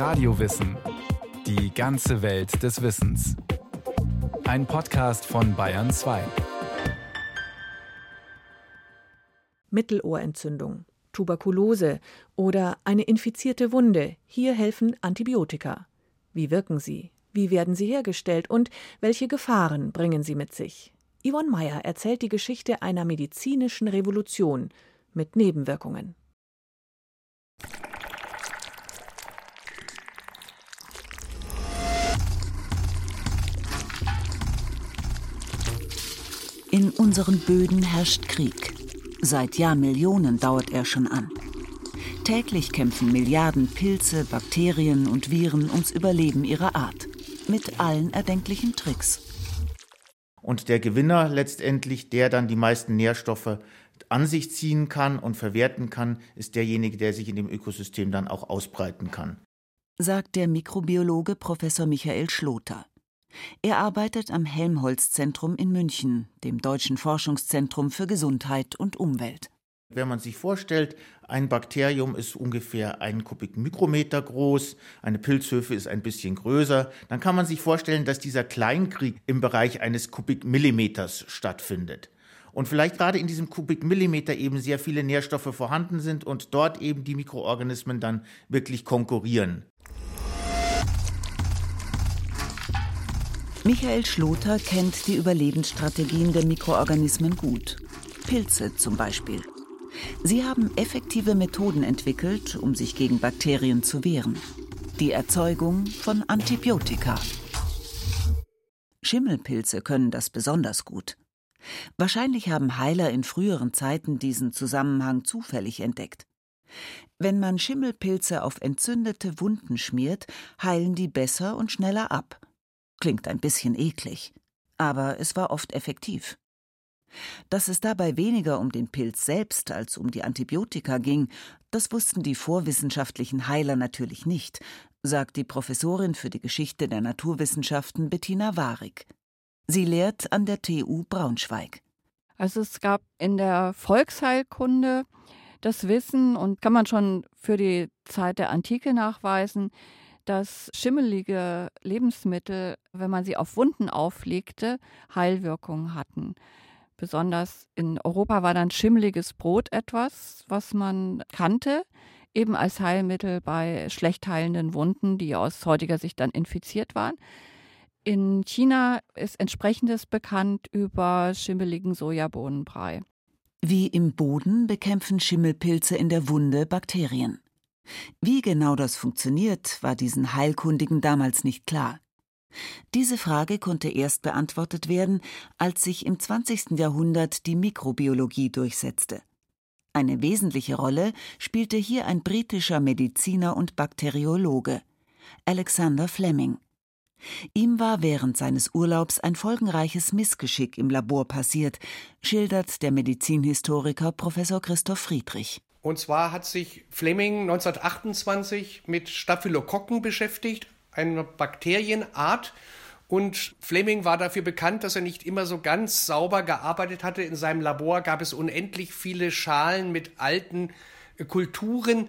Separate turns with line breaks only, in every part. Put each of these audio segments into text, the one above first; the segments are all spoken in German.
Radiowissen. Die ganze Welt des Wissens. Ein Podcast von Bayern 2.
Mittelohrentzündung, Tuberkulose oder eine infizierte Wunde. Hier helfen Antibiotika. Wie wirken sie? Wie werden sie hergestellt und welche Gefahren bringen sie mit sich? Yvonne Meyer erzählt die Geschichte einer medizinischen Revolution mit Nebenwirkungen.
In unseren Böden herrscht Krieg. Seit Jahrmillionen dauert er schon an. Täglich kämpfen Milliarden Pilze, Bakterien und Viren ums Überleben ihrer Art. Mit allen erdenklichen Tricks.
Und der Gewinner letztendlich, der dann die meisten Nährstoffe an sich ziehen kann und verwerten kann, ist derjenige, der sich in dem Ökosystem dann auch ausbreiten kann.
Sagt der Mikrobiologe Professor Michael Schloter. Er arbeitet am Helmholtz-Zentrum in München, dem deutschen Forschungszentrum für Gesundheit und Umwelt.
Wenn man sich vorstellt, ein Bakterium ist ungefähr einen Kubikmikrometer groß, eine Pilzhöfe ist ein bisschen größer, dann kann man sich vorstellen, dass dieser Kleinkrieg im Bereich eines Kubikmillimeters stattfindet. Und vielleicht gerade in diesem Kubikmillimeter eben sehr viele Nährstoffe vorhanden sind und dort eben die Mikroorganismen dann wirklich konkurrieren.
Michael Schloter kennt die Überlebensstrategien der Mikroorganismen gut. Pilze zum Beispiel. Sie haben effektive Methoden entwickelt, um sich gegen Bakterien zu wehren. Die Erzeugung von Antibiotika. Schimmelpilze können das besonders gut. Wahrscheinlich haben Heiler in früheren Zeiten diesen Zusammenhang zufällig entdeckt. Wenn man Schimmelpilze auf entzündete Wunden schmiert, heilen die besser und schneller ab. Klingt ein bisschen eklig, aber es war oft effektiv. Dass es dabei weniger um den Pilz selbst als um die Antibiotika ging, das wussten die vorwissenschaftlichen Heiler natürlich nicht, sagt die Professorin für die Geschichte der Naturwissenschaften Bettina Warig. Sie lehrt an der TU Braunschweig.
Also es gab in der Volksheilkunde das Wissen und kann man schon für die Zeit der Antike nachweisen, dass schimmelige Lebensmittel, wenn man sie auf Wunden auflegte, Heilwirkungen hatten. Besonders in Europa war dann schimmeliges Brot etwas, was man kannte, eben als Heilmittel bei schlecht heilenden Wunden, die aus heutiger Sicht dann infiziert waren. In China ist entsprechendes bekannt über schimmeligen Sojabohnenbrei.
Wie im Boden bekämpfen Schimmelpilze in der Wunde Bakterien. Wie genau das funktioniert, war diesen Heilkundigen damals nicht klar. Diese Frage konnte erst beantwortet werden, als sich im 20. Jahrhundert die Mikrobiologie durchsetzte. Eine wesentliche Rolle spielte hier ein britischer Mediziner und Bakteriologe, Alexander Fleming. Ihm war während seines Urlaubs ein folgenreiches Missgeschick im Labor passiert, schildert der Medizinhistoriker Professor Christoph Friedrich.
Und zwar hat sich Fleming 1928 mit Staphylokokken beschäftigt, einer Bakterienart. Und Fleming war dafür bekannt, dass er nicht immer so ganz sauber gearbeitet hatte. In seinem Labor gab es unendlich viele Schalen mit alten Kulturen.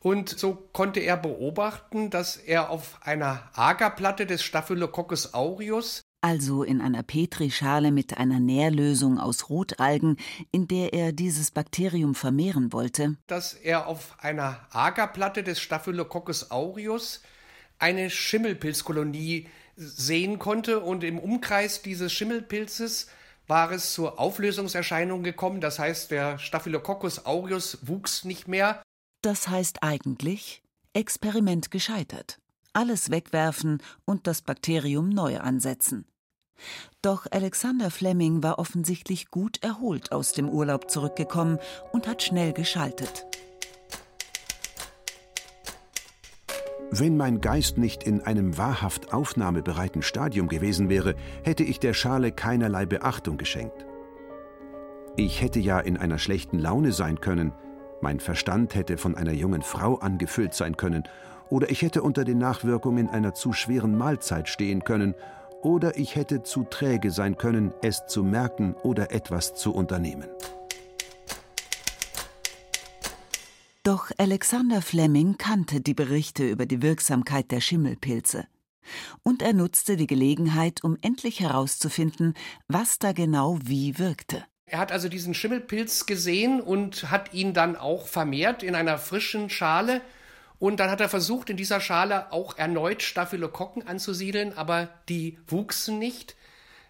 Und so konnte er beobachten, dass er auf einer Agerplatte des Staphylococcus aureus
also in einer Petrischale mit einer Nährlösung aus Rotalgen, in der er dieses Bakterium vermehren wollte,
dass er auf einer Agerplatte des Staphylococcus aureus eine Schimmelpilzkolonie sehen konnte und im Umkreis dieses Schimmelpilzes war es zur Auflösungserscheinung gekommen, das heißt der Staphylococcus aureus wuchs nicht mehr.
Das heißt eigentlich Experiment gescheitert alles wegwerfen und das Bakterium neu ansetzen. Doch Alexander Fleming war offensichtlich gut erholt aus dem Urlaub zurückgekommen und hat schnell geschaltet.
Wenn mein Geist nicht in einem wahrhaft aufnahmebereiten Stadium gewesen wäre, hätte ich der Schale keinerlei Beachtung geschenkt. Ich hätte ja in einer schlechten Laune sein können, mein Verstand hätte von einer jungen Frau angefüllt sein können oder ich hätte unter den Nachwirkungen einer zu schweren Mahlzeit stehen können, oder ich hätte zu träge sein können, es zu merken oder etwas zu unternehmen.
Doch Alexander Fleming kannte die Berichte über die Wirksamkeit der Schimmelpilze. Und er nutzte die Gelegenheit, um endlich herauszufinden, was da genau wie wirkte.
Er hat also diesen Schimmelpilz gesehen und hat ihn dann auch vermehrt in einer frischen Schale. Und dann hat er versucht, in dieser Schale auch erneut Staphylokokken anzusiedeln, aber die wuchsen nicht.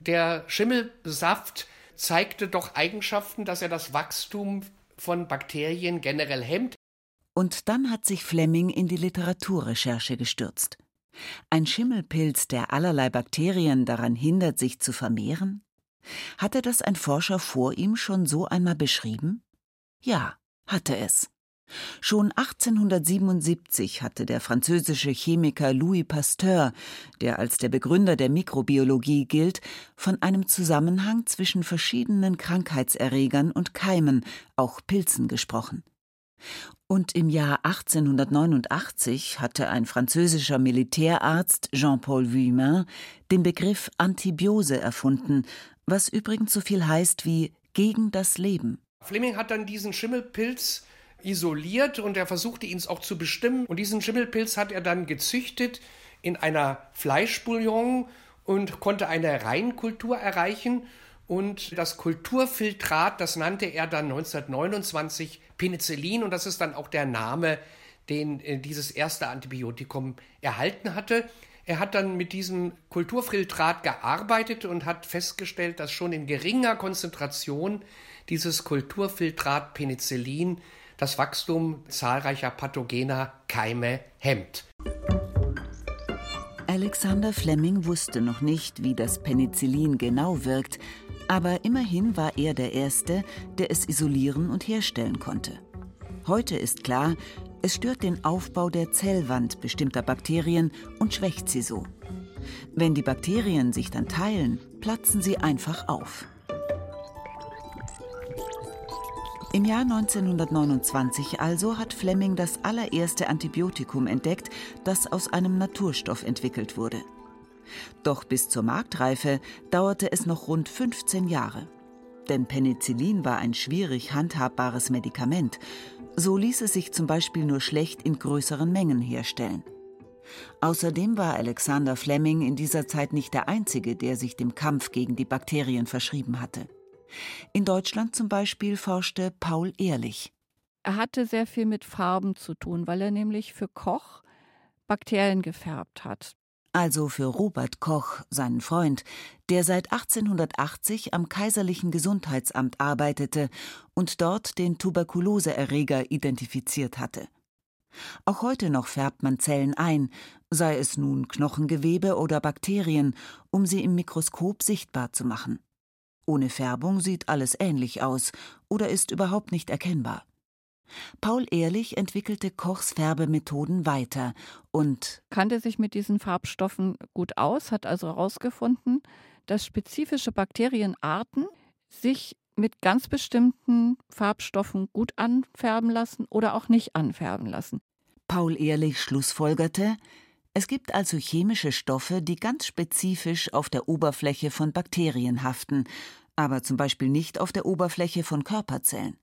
Der Schimmelsaft zeigte doch Eigenschaften, dass er das Wachstum von Bakterien generell hemmt.
Und dann hat sich Fleming in die Literaturrecherche gestürzt. Ein Schimmelpilz, der allerlei Bakterien daran hindert, sich zu vermehren? Hatte das ein Forscher vor ihm schon so einmal beschrieben? Ja, hatte es. Schon 1877 hatte der französische Chemiker Louis Pasteur, der als der Begründer der Mikrobiologie gilt, von einem Zusammenhang zwischen verschiedenen Krankheitserregern und Keimen, auch Pilzen, gesprochen. Und im Jahr 1889 hatte ein französischer Militärarzt Jean-Paul Vuillemin den Begriff Antibiose erfunden, was übrigens so viel heißt wie gegen das Leben.
Fleming hat dann diesen Schimmelpilz isoliert und er versuchte ihn auch zu bestimmen. Und diesen Schimmelpilz hat er dann gezüchtet in einer Fleischbouillon und konnte eine Reinkultur erreichen. Und das Kulturfiltrat, das nannte er dann 1929 Penicillin. Und das ist dann auch der Name, den äh, dieses erste Antibiotikum erhalten hatte. Er hat dann mit diesem Kulturfiltrat gearbeitet und hat festgestellt, dass schon in geringer Konzentration dieses Kulturfiltrat Penicillin das Wachstum zahlreicher pathogener Keime hemmt.
Alexander Fleming wusste noch nicht, wie das Penicillin genau wirkt, aber immerhin war er der Erste, der es isolieren und herstellen konnte. Heute ist klar, es stört den Aufbau der Zellwand bestimmter Bakterien und schwächt sie so. Wenn die Bakterien sich dann teilen, platzen sie einfach auf. Im Jahr 1929 also hat Fleming das allererste Antibiotikum entdeckt, das aus einem Naturstoff entwickelt wurde. Doch bis zur Marktreife dauerte es noch rund 15 Jahre. Denn Penicillin war ein schwierig handhabbares Medikament so ließ es sich zum Beispiel nur schlecht in größeren Mengen herstellen. Außerdem war Alexander Fleming in dieser Zeit nicht der Einzige, der sich dem Kampf gegen die Bakterien verschrieben hatte. In Deutschland zum Beispiel forschte Paul Ehrlich.
Er hatte sehr viel mit Farben zu tun, weil er nämlich für Koch Bakterien gefärbt hat
also für Robert Koch, seinen Freund, der seit 1880 am Kaiserlichen Gesundheitsamt arbeitete und dort den Tuberkuloseerreger identifiziert hatte. Auch heute noch färbt man Zellen ein, sei es nun Knochengewebe oder Bakterien, um sie im Mikroskop sichtbar zu machen. Ohne Färbung sieht alles ähnlich aus oder ist überhaupt nicht erkennbar. Paul Ehrlich entwickelte Kochs Färbemethoden weiter und
kannte sich mit diesen Farbstoffen gut aus, hat also herausgefunden, dass spezifische Bakterienarten sich mit ganz bestimmten Farbstoffen gut anfärben lassen oder auch nicht anfärben lassen.
Paul Ehrlich schlussfolgerte, es gibt also chemische Stoffe, die ganz spezifisch auf der Oberfläche von Bakterien haften, aber zum Beispiel nicht auf der Oberfläche von Körperzellen.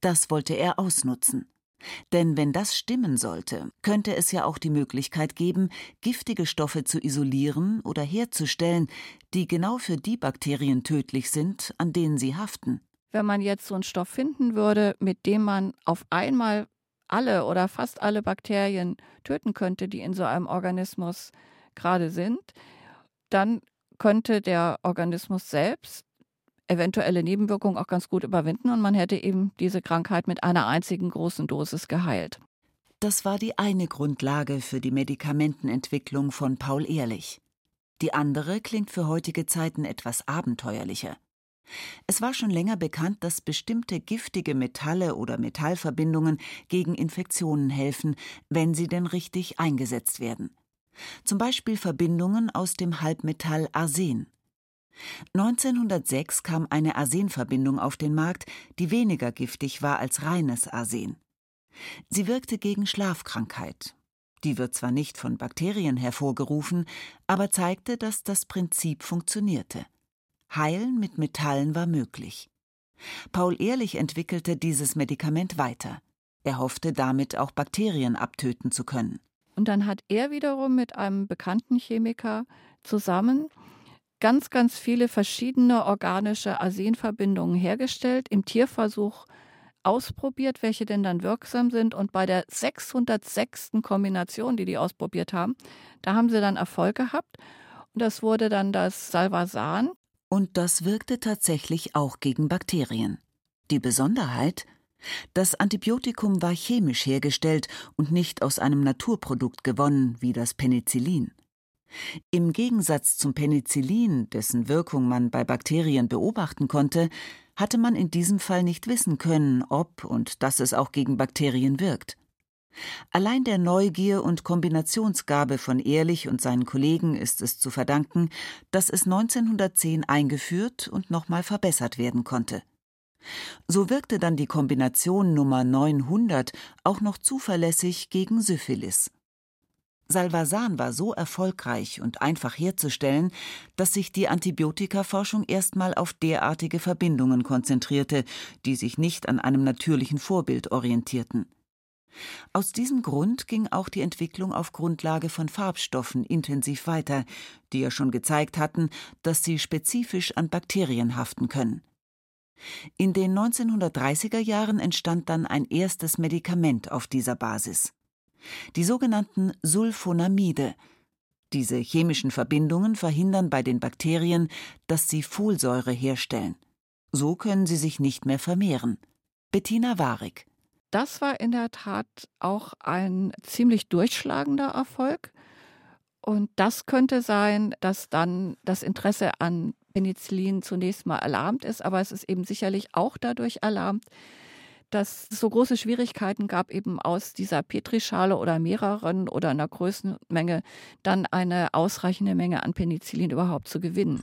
Das wollte er ausnutzen. Denn wenn das stimmen sollte, könnte es ja auch die Möglichkeit geben, giftige Stoffe zu isolieren oder herzustellen, die genau für die Bakterien tödlich sind, an denen sie haften.
Wenn man jetzt so einen Stoff finden würde, mit dem man auf einmal alle oder fast alle Bakterien töten könnte, die in so einem Organismus gerade sind, dann könnte der Organismus selbst eventuelle Nebenwirkungen auch ganz gut überwinden und man hätte eben diese Krankheit mit einer einzigen großen Dosis geheilt.
Das war die eine Grundlage für die Medikamentenentwicklung von Paul Ehrlich. Die andere klingt für heutige Zeiten etwas abenteuerlicher. Es war schon länger bekannt, dass bestimmte giftige Metalle oder Metallverbindungen gegen Infektionen helfen, wenn sie denn richtig eingesetzt werden. Zum Beispiel Verbindungen aus dem Halbmetall Arsen. 1906 kam eine Arsenverbindung auf den Markt, die weniger giftig war als reines Arsen. Sie wirkte gegen Schlafkrankheit. Die wird zwar nicht von Bakterien hervorgerufen, aber zeigte, dass das Prinzip funktionierte. Heilen mit Metallen war möglich. Paul Ehrlich entwickelte dieses Medikament weiter. Er hoffte damit auch Bakterien abtöten zu können.
Und dann hat er wiederum mit einem bekannten Chemiker zusammen ganz, ganz viele verschiedene organische Arsenverbindungen hergestellt, im Tierversuch ausprobiert, welche denn dann wirksam sind. Und bei der 606. Kombination, die die ausprobiert haben, da haben sie dann Erfolg gehabt. Und das wurde dann das Salvasan.
Und das wirkte tatsächlich auch gegen Bakterien. Die Besonderheit, das Antibiotikum war chemisch hergestellt und nicht aus einem Naturprodukt gewonnen, wie das Penicillin. Im Gegensatz zum Penicillin, dessen Wirkung man bei Bakterien beobachten konnte, hatte man in diesem Fall nicht wissen können, ob und dass es auch gegen Bakterien wirkt. Allein der Neugier und Kombinationsgabe von Ehrlich und seinen Kollegen ist es zu verdanken, dass es 1910 eingeführt und nochmal verbessert werden konnte. So wirkte dann die Kombination Nummer 900 auch noch zuverlässig gegen Syphilis. Salvasan war so erfolgreich und einfach herzustellen, dass sich die Antibiotikaforschung erstmal auf derartige Verbindungen konzentrierte, die sich nicht an einem natürlichen Vorbild orientierten. Aus diesem Grund ging auch die Entwicklung auf Grundlage von Farbstoffen intensiv weiter, die ja schon gezeigt hatten, dass sie spezifisch an Bakterien haften können. In den 1930er Jahren entstand dann ein erstes Medikament auf dieser Basis die sogenannten Sulfonamide. Diese chemischen Verbindungen verhindern bei den Bakterien, dass sie Folsäure herstellen. So können sie sich nicht mehr vermehren. Bettina Warig.
Das war in der Tat auch ein ziemlich durchschlagender Erfolg. Und das könnte sein, dass dann das Interesse an Penicillin zunächst mal erlahmt ist, aber es ist eben sicherlich auch dadurch erlahmt, dass es so große Schwierigkeiten gab, eben aus dieser Petrischale oder mehreren oder einer Größenmenge dann eine ausreichende Menge an Penicillin überhaupt zu gewinnen.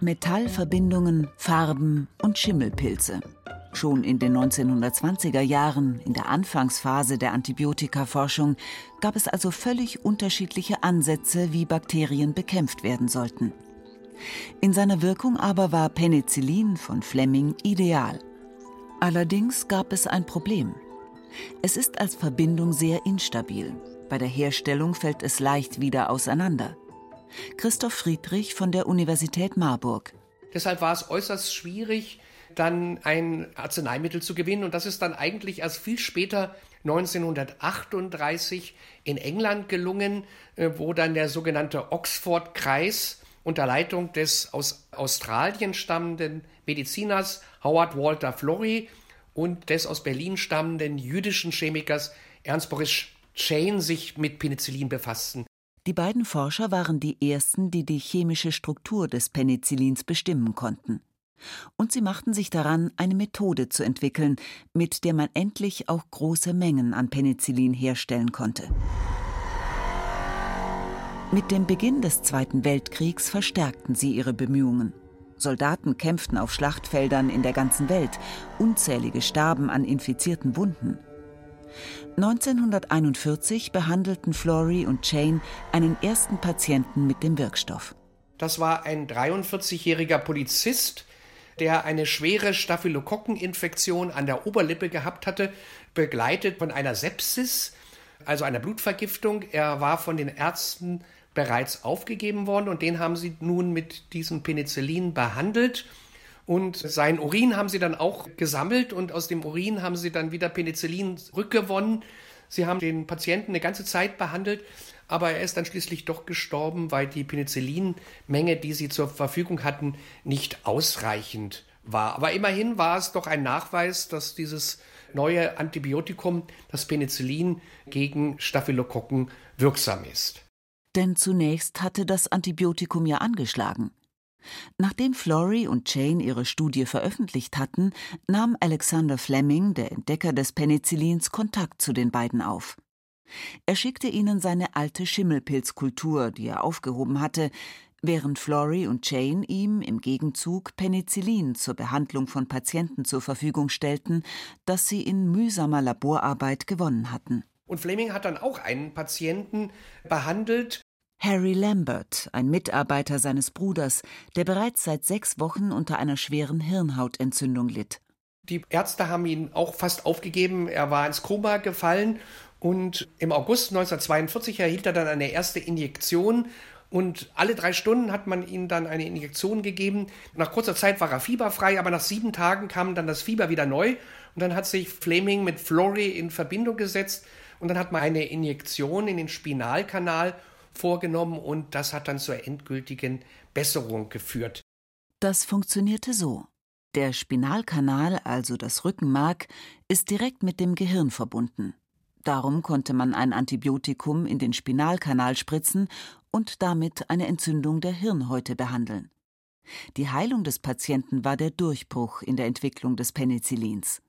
Metallverbindungen, Farben und Schimmelpilze. Schon in den 1920er Jahren, in der Anfangsphase der Antibiotikaforschung, gab es also völlig unterschiedliche Ansätze, wie Bakterien bekämpft werden sollten. In seiner Wirkung aber war Penicillin von Fleming ideal. Allerdings gab es ein Problem. Es ist als Verbindung sehr instabil. Bei der Herstellung fällt es leicht wieder auseinander. Christoph Friedrich von der Universität Marburg.
Deshalb war es äußerst schwierig, dann ein Arzneimittel zu gewinnen. Und das ist dann eigentlich erst viel später, 1938, in England gelungen, äh, wo dann der sogenannte Oxford-Kreis unter Leitung des aus Australien stammenden Mediziners Howard Walter Florey und des aus Berlin stammenden jüdischen Chemikers Ernst Boris Chain sich mit Penicillin befassten.
Die beiden Forscher waren die ersten, die die chemische Struktur des Penicillins bestimmen konnten. Und sie machten sich daran, eine Methode zu entwickeln, mit der man endlich auch große Mengen an Penicillin herstellen konnte. Mit dem Beginn des Zweiten Weltkriegs verstärkten sie ihre Bemühungen. Soldaten kämpften auf Schlachtfeldern in der ganzen Welt, unzählige starben an infizierten Wunden. 1941 behandelten Flory und Chain einen ersten Patienten mit dem Wirkstoff.
Das war ein 43-jähriger Polizist, der eine schwere Staphylokokkeninfektion an der Oberlippe gehabt hatte, begleitet von einer Sepsis, also einer Blutvergiftung. Er war von den Ärzten bereits aufgegeben worden und den haben sie nun mit diesem Penicillin behandelt. Und sein Urin haben sie dann auch gesammelt und aus dem Urin haben sie dann wieder Penicillin rückgewonnen. Sie haben den Patienten eine ganze Zeit behandelt, aber er ist dann schließlich doch gestorben, weil die Penicillinmenge, die sie zur Verfügung hatten, nicht ausreichend war. Aber immerhin war es doch ein Nachweis, dass dieses neue Antibiotikum, das Penicillin, gegen Staphylokokken wirksam ist.
Denn zunächst hatte das Antibiotikum ja angeschlagen. Nachdem Flory und Chain ihre Studie veröffentlicht hatten, nahm Alexander Fleming, der Entdecker des Penicillins, Kontakt zu den beiden auf. Er schickte ihnen seine alte Schimmelpilzkultur, die er aufgehoben hatte, während Flory und Chain ihm im Gegenzug Penicillin zur Behandlung von Patienten zur Verfügung stellten, das sie in mühsamer Laborarbeit gewonnen hatten.
Und Fleming hat dann auch einen Patienten behandelt.
Harry Lambert, ein Mitarbeiter seines Bruders, der bereits seit sechs Wochen unter einer schweren Hirnhautentzündung litt.
Die Ärzte haben ihn auch fast aufgegeben. Er war ins Koma gefallen und im August 1942 erhielt er dann eine erste Injektion und alle drei Stunden hat man ihm dann eine Injektion gegeben. Nach kurzer Zeit war er fieberfrei, aber nach sieben Tagen kam dann das Fieber wieder neu. Und dann hat sich Fleming mit Flory in Verbindung gesetzt. Und dann hat man eine Injektion in den Spinalkanal vorgenommen. Und das hat dann zur endgültigen Besserung geführt.
Das funktionierte so. Der Spinalkanal, also das Rückenmark, ist direkt mit dem Gehirn verbunden. Darum konnte man ein Antibiotikum in den Spinalkanal spritzen und damit eine Entzündung der Hirnhäute behandeln. Die Heilung des Patienten war der Durchbruch in der Entwicklung des Penicillins.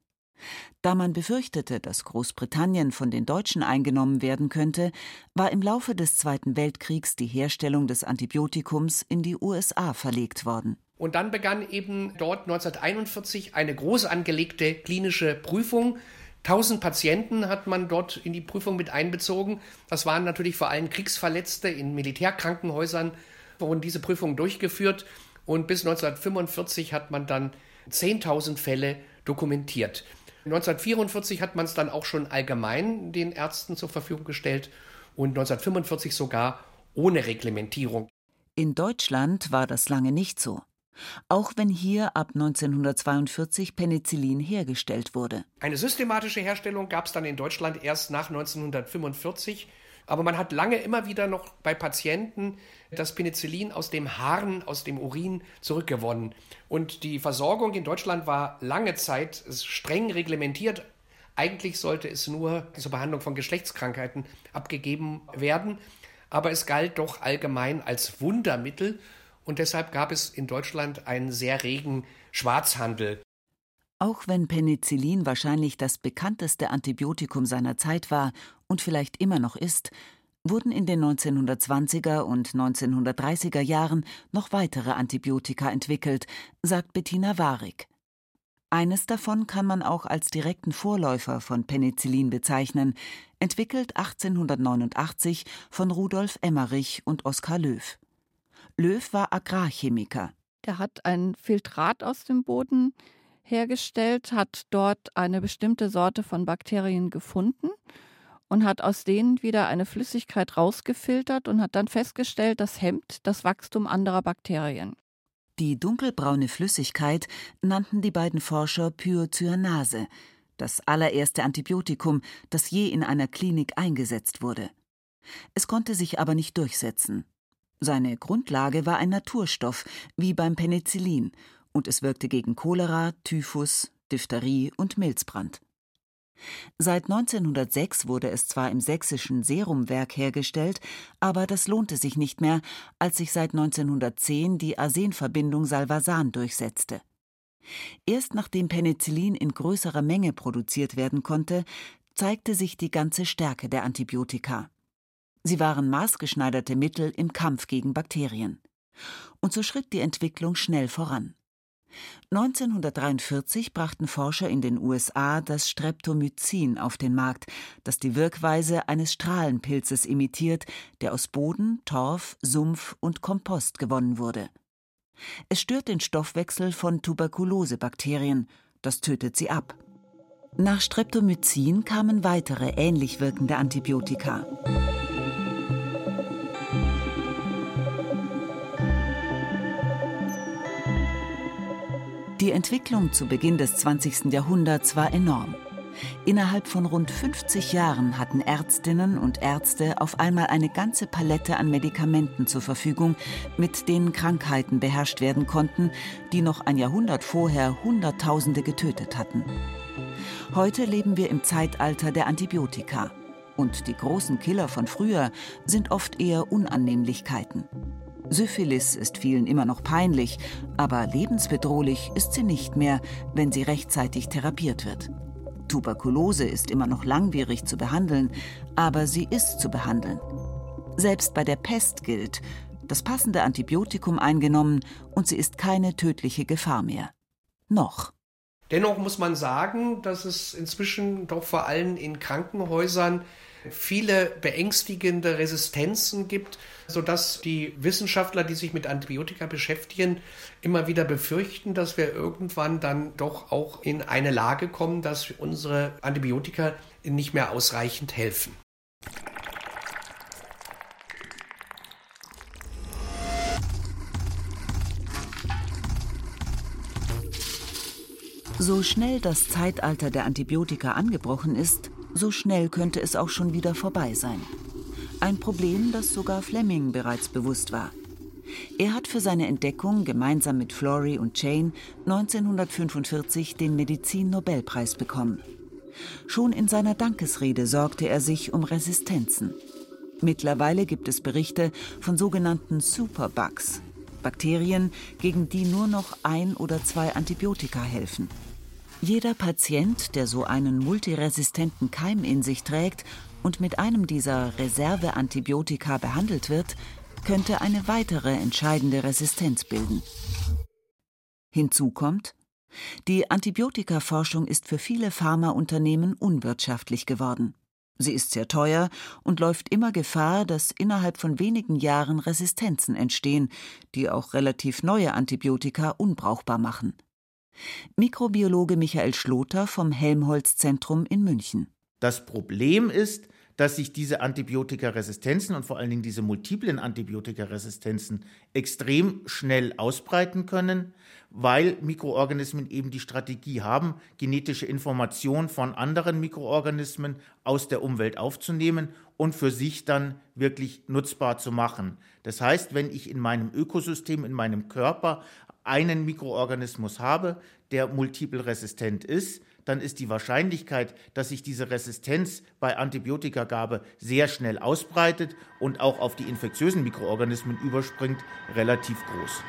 Da man befürchtete, dass Großbritannien von den Deutschen eingenommen werden könnte, war im Laufe des Zweiten Weltkriegs die Herstellung des Antibiotikums in die USA verlegt worden.
Und dann begann eben dort 1941 eine groß angelegte klinische Prüfung 1000 Patienten hat man dort in die Prüfung mit einbezogen. Das waren natürlich vor allem Kriegsverletzte in Militärkrankenhäusern, wurden diese Prüfungen durchgeführt. Und bis 1945 hat man dann 10.000 Fälle dokumentiert. 1944 hat man es dann auch schon allgemein den Ärzten zur Verfügung gestellt und 1945 sogar ohne Reglementierung.
In Deutschland war das lange nicht so auch wenn hier ab 1942 Penicillin hergestellt wurde.
Eine systematische Herstellung gab es dann in Deutschland erst nach 1945. Aber man hat lange immer wieder noch bei Patienten das Penicillin aus dem Haaren, aus dem Urin zurückgewonnen. Und die Versorgung in Deutschland war lange Zeit streng reglementiert. Eigentlich sollte es nur zur Behandlung von Geschlechtskrankheiten abgegeben werden. Aber es galt doch allgemein als Wundermittel und deshalb gab es in Deutschland einen sehr regen Schwarzhandel.
Auch wenn Penicillin wahrscheinlich das bekannteste Antibiotikum seiner Zeit war und vielleicht immer noch ist, wurden in den 1920er und 1930er Jahren noch weitere Antibiotika entwickelt, sagt Bettina Warig. Eines davon kann man auch als direkten Vorläufer von Penicillin bezeichnen, entwickelt 1889 von Rudolf Emmerich und Oskar Löw. Löw war Agrarchemiker.
Der hat ein Filtrat aus dem Boden hergestellt, hat dort eine bestimmte Sorte von Bakterien gefunden und hat aus denen wieder eine Flüssigkeit rausgefiltert und hat dann festgestellt, das hemmt das Wachstum anderer Bakterien.
Die dunkelbraune Flüssigkeit nannten die beiden Forscher Pyocyanase, das allererste Antibiotikum, das je in einer Klinik eingesetzt wurde. Es konnte sich aber nicht durchsetzen. Seine Grundlage war ein Naturstoff, wie beim Penicillin, und es wirkte gegen Cholera, Typhus, Diphtherie und Milzbrand. Seit 1906 wurde es zwar im sächsischen Serumwerk hergestellt, aber das lohnte sich nicht mehr, als sich seit 1910 die Arsenverbindung Salvasan durchsetzte. Erst nachdem Penicillin in größerer Menge produziert werden konnte, zeigte sich die ganze Stärke der Antibiotika. Sie waren maßgeschneiderte Mittel im Kampf gegen Bakterien. Und so schritt die Entwicklung schnell voran. 1943 brachten Forscher in den USA das Streptomycin auf den Markt, das die Wirkweise eines Strahlenpilzes imitiert, der aus Boden, Torf, Sumpf und Kompost gewonnen wurde. Es stört den Stoffwechsel von Tuberkulosebakterien, das tötet sie ab. Nach Streptomycin kamen weitere ähnlich wirkende Antibiotika. Die Entwicklung zu Beginn des 20. Jahrhunderts war enorm. Innerhalb von rund 50 Jahren hatten Ärztinnen und Ärzte auf einmal eine ganze Palette an Medikamenten zur Verfügung, mit denen Krankheiten beherrscht werden konnten, die noch ein Jahrhundert vorher Hunderttausende getötet hatten. Heute leben wir im Zeitalter der Antibiotika. Und die großen Killer von früher sind oft eher Unannehmlichkeiten. Syphilis ist vielen immer noch peinlich, aber lebensbedrohlich ist sie nicht mehr, wenn sie rechtzeitig therapiert wird. Tuberkulose ist immer noch langwierig zu behandeln, aber sie ist zu behandeln. Selbst bei der Pest gilt, das passende Antibiotikum eingenommen und sie ist keine tödliche Gefahr mehr. Noch.
Dennoch muss man sagen, dass es inzwischen doch vor allem in Krankenhäusern viele beängstigende Resistenzen gibt, sodass die Wissenschaftler, die sich mit Antibiotika beschäftigen, immer wieder befürchten, dass wir irgendwann dann doch auch in eine Lage kommen, dass unsere Antibiotika nicht mehr ausreichend helfen.
So schnell das Zeitalter der Antibiotika angebrochen ist, so schnell könnte es auch schon wieder vorbei sein. Ein Problem, das sogar Fleming bereits bewusst war. Er hat für seine Entdeckung gemeinsam mit Flory und Jane 1945 den Medizin-Nobelpreis bekommen. Schon in seiner Dankesrede sorgte er sich um Resistenzen. Mittlerweile gibt es Berichte von sogenannten Superbugs, Bakterien, gegen die nur noch ein oder zwei Antibiotika helfen. Jeder Patient, der so einen multiresistenten Keim in sich trägt und mit einem dieser Reserveantibiotika behandelt wird, könnte eine weitere entscheidende Resistenz bilden. Hinzu kommt, die Antibiotikaforschung ist für viele Pharmaunternehmen unwirtschaftlich geworden. Sie ist sehr teuer und läuft immer Gefahr, dass innerhalb von wenigen Jahren Resistenzen entstehen, die auch relativ neue Antibiotika unbrauchbar machen. Mikrobiologe Michael Schloter vom Helmholtz-Zentrum in München.
Das Problem ist, dass sich diese Antibiotikaresistenzen und vor allen Dingen diese multiplen Antibiotikaresistenzen extrem schnell ausbreiten können, weil Mikroorganismen eben die Strategie haben, genetische Informationen von anderen Mikroorganismen aus der Umwelt aufzunehmen und für sich dann wirklich nutzbar zu machen. Das heißt, wenn ich in meinem Ökosystem, in meinem Körper einen Mikroorganismus habe, der multiple resistent ist, dann ist die Wahrscheinlichkeit, dass sich diese Resistenz bei Antibiotikagabe sehr schnell ausbreitet und auch auf die infektiösen Mikroorganismen überspringt, relativ groß.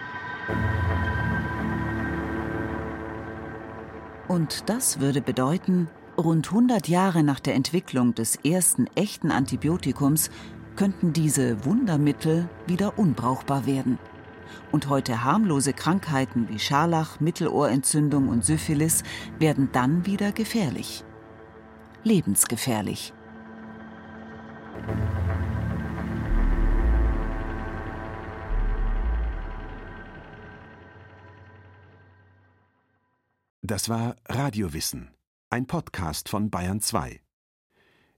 Und das würde bedeuten, rund 100 Jahre nach der Entwicklung des ersten echten Antibiotikums könnten diese Wundermittel wieder unbrauchbar werden und heute harmlose Krankheiten wie Scharlach, Mittelohrentzündung und Syphilis werden dann wieder gefährlich. Lebensgefährlich.
Das war Radiowissen, ein Podcast von Bayern 2.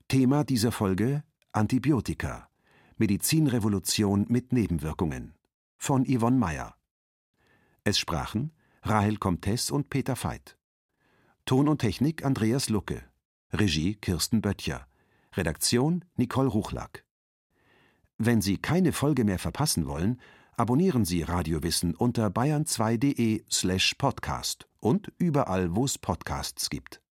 Thema dieser Folge Antibiotika. Medizinrevolution mit Nebenwirkungen von Yvonne Meyer. Es sprachen Rahel Comtesse und Peter Veit. Ton und Technik Andreas Lucke. Regie Kirsten Böttcher. Redaktion Nicole Ruchlack. Wenn Sie keine Folge mehr verpassen wollen, abonnieren Sie Radiowissen unter bayern2.de slash podcast und überall, wo es Podcasts gibt.